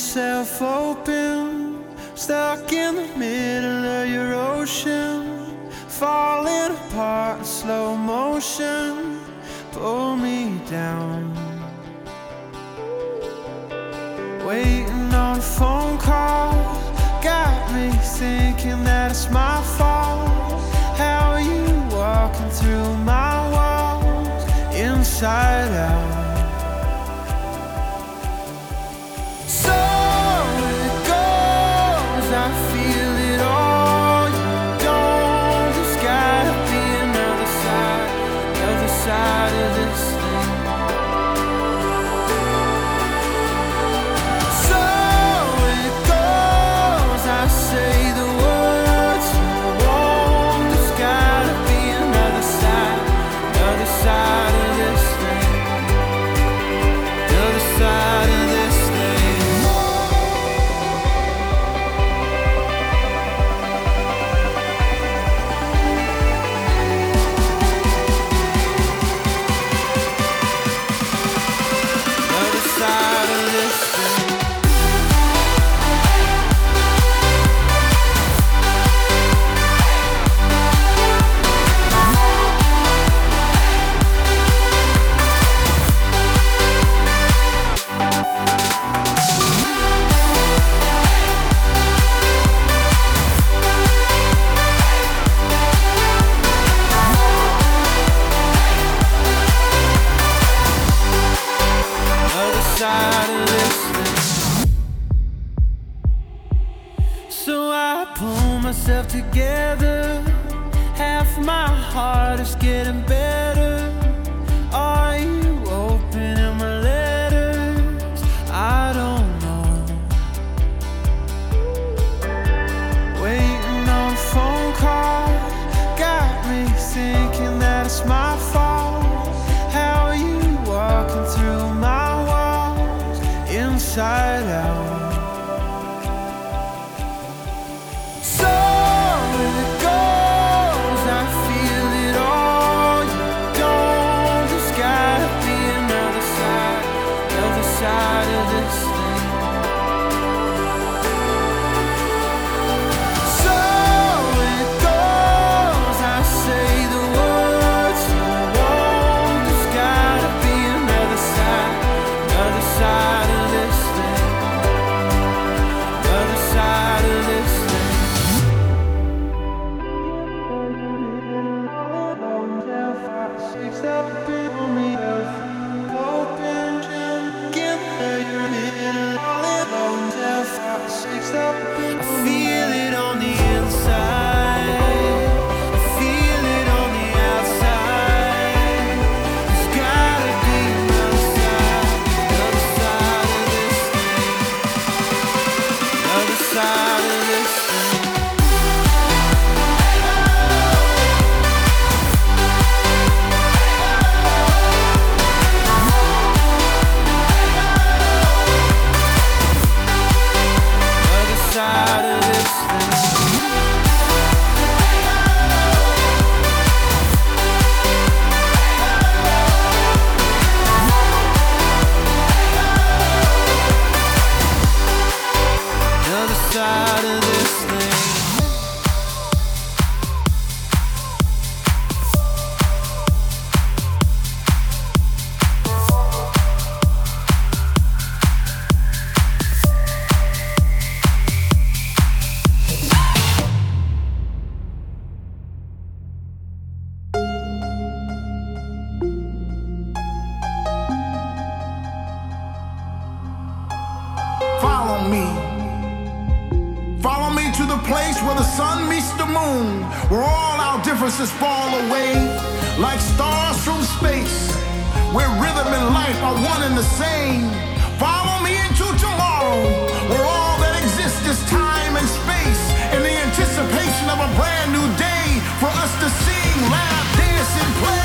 Myself open, stuck in the middle of your ocean, falling apart in slow motion. Pull me down. Waiting on a phone call, got me thinking that it's my fault. How are you walking through my walls, inside out? are one and the same. Follow me into tomorrow, where all that exists is time and space, in the anticipation of a brand new day for us to sing, laugh, dance, and play.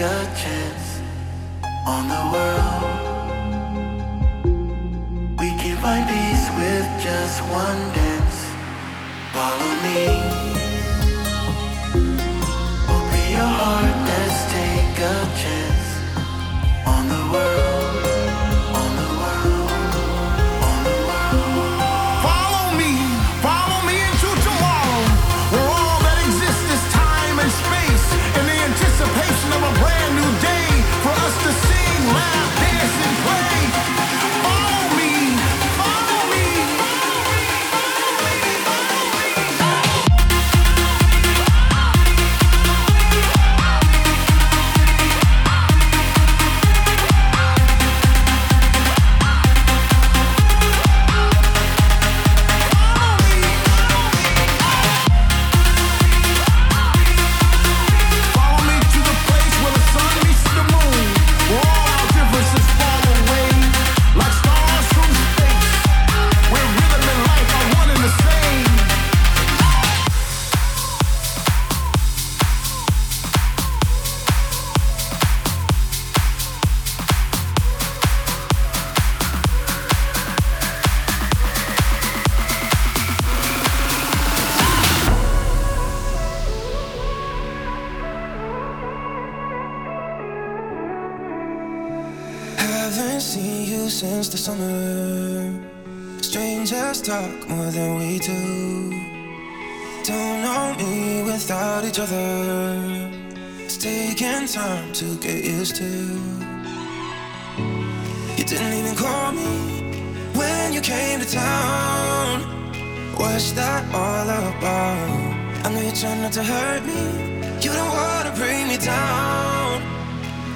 a chance on the world. We can find peace with just one dance. Follow me. time to get used to. You didn't even call me when you came to town. What's that all about? I know you're trying not to hurt me. You don't wanna bring me down.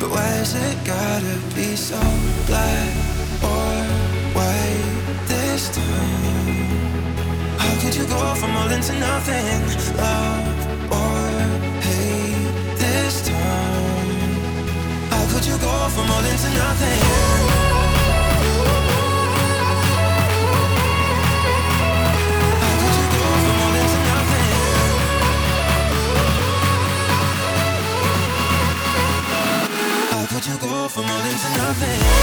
But why is it gotta be so black or white this time? How could you go from all into nothing? Love this time? How could you go from all into nothing? could you go from all this to nothing?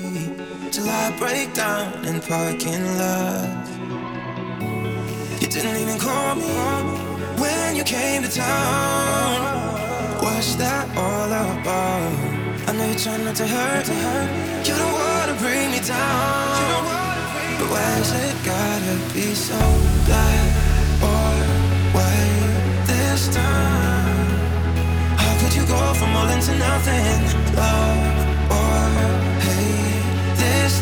till I break down in parking lots. You didn't even call me when you came to town. What's that all about? Oh. I know you're trying not to hurt me. You don't wanna bring me down. But why's it gotta be so black or white this time? How could you go from all into nothing, love?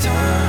time.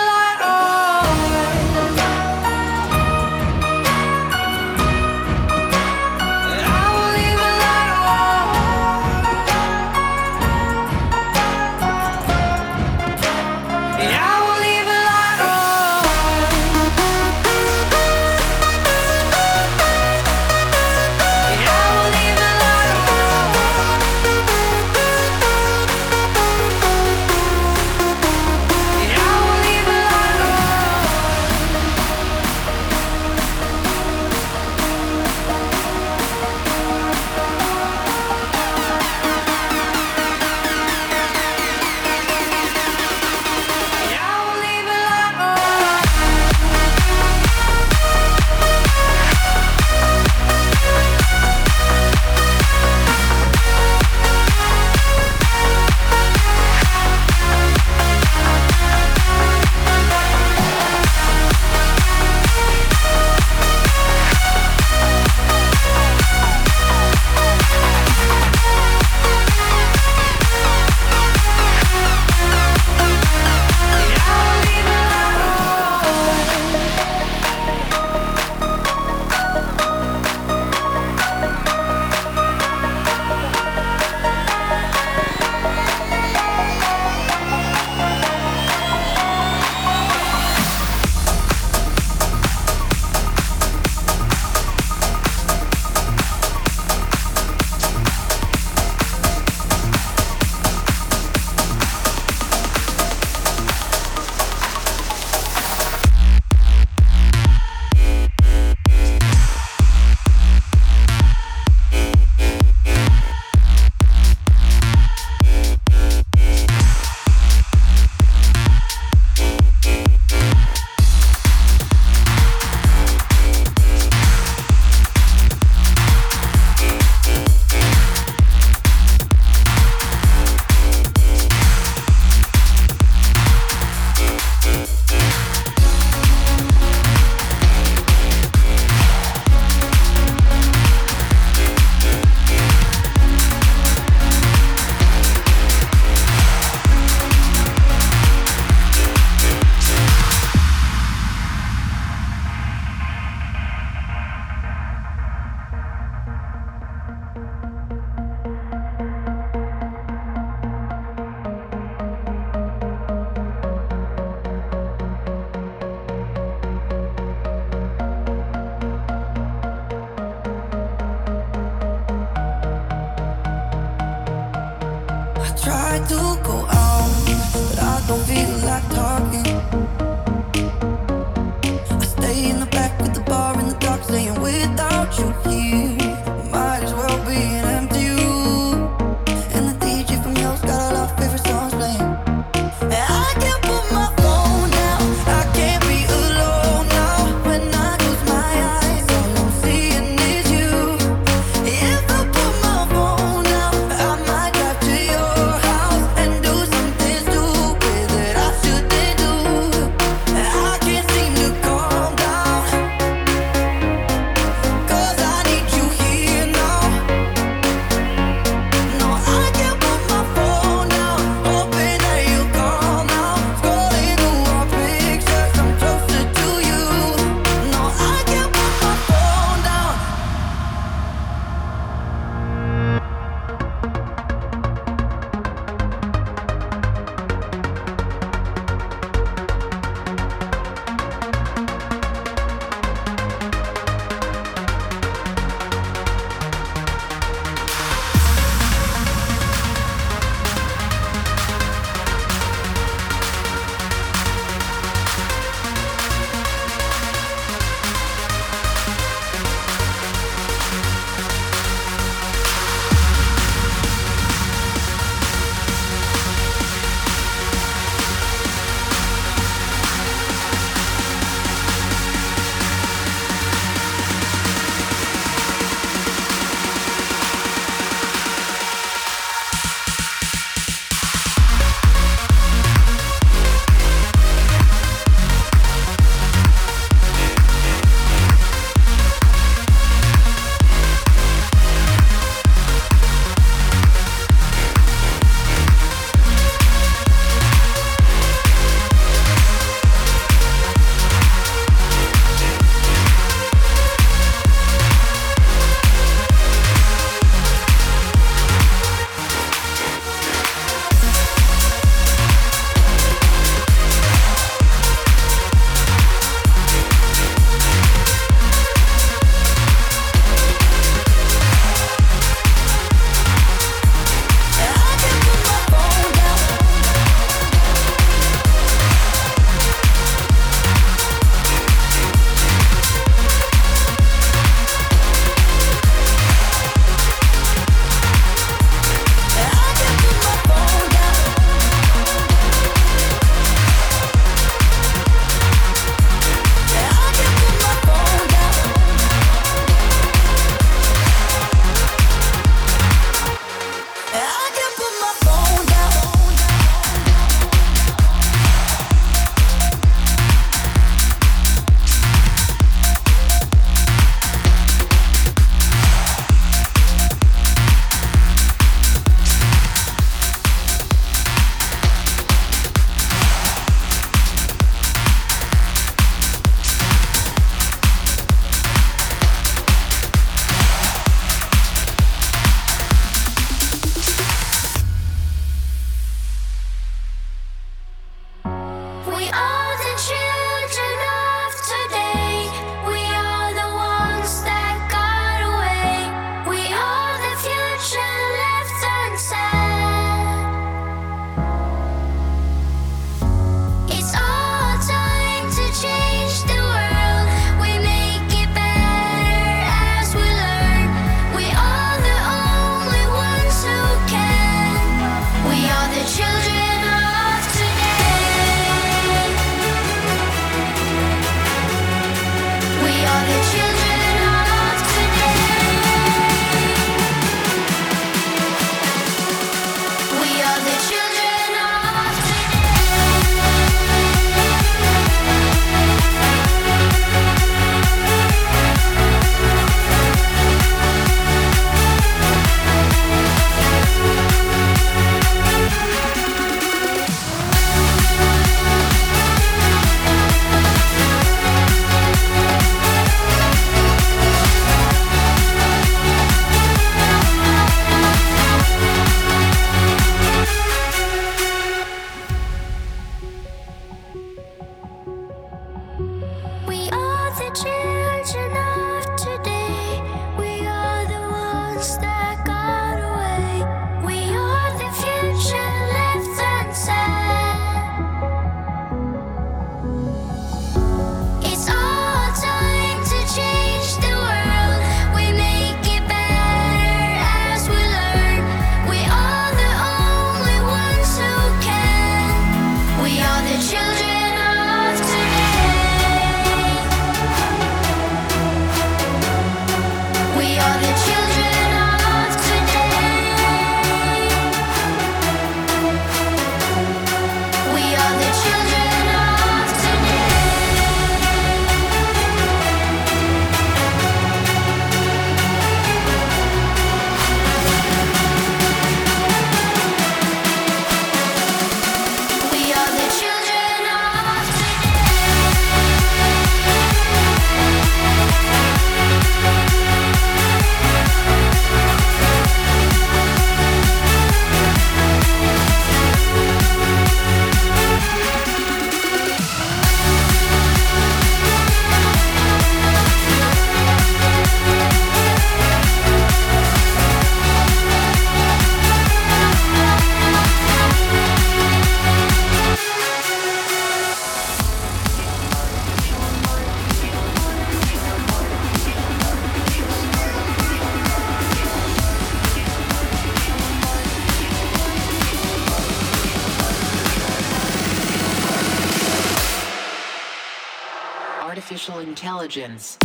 intelligence.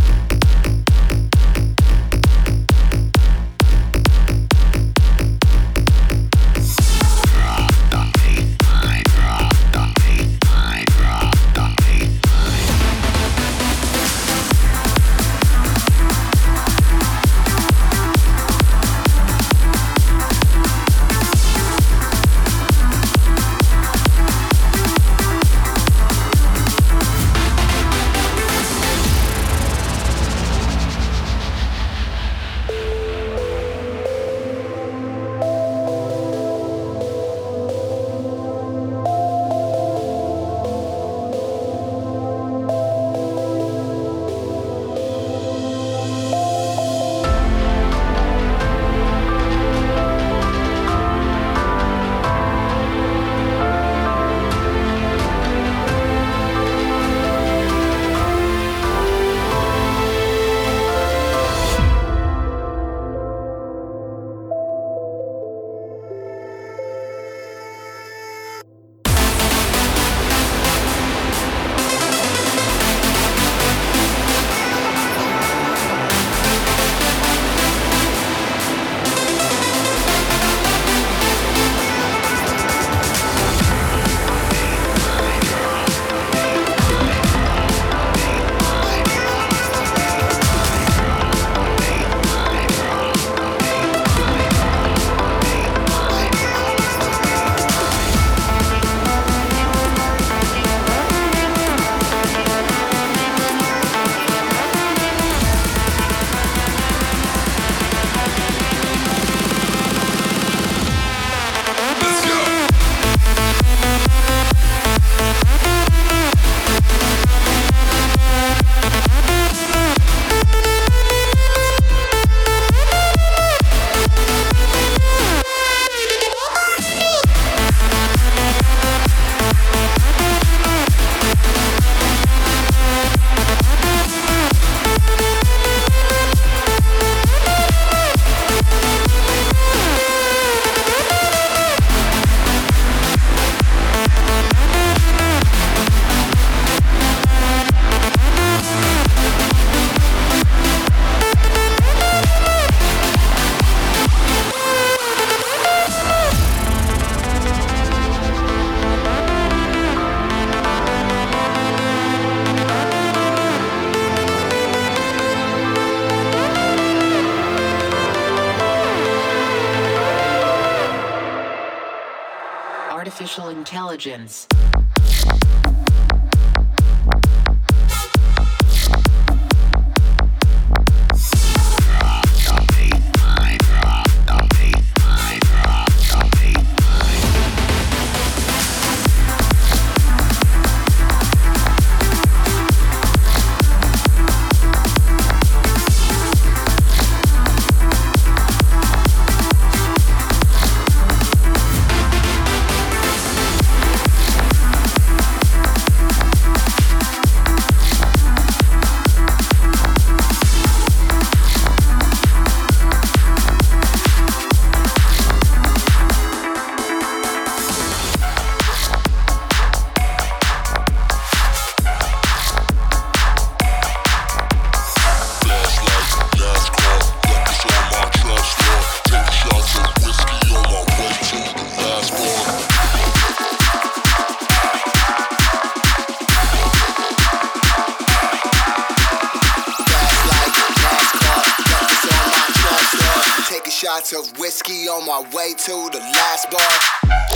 Intelligence. Of whiskey on my way to the last bar.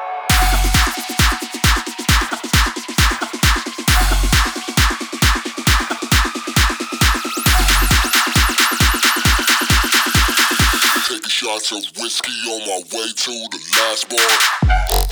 Of whiskey on my way to the last bar.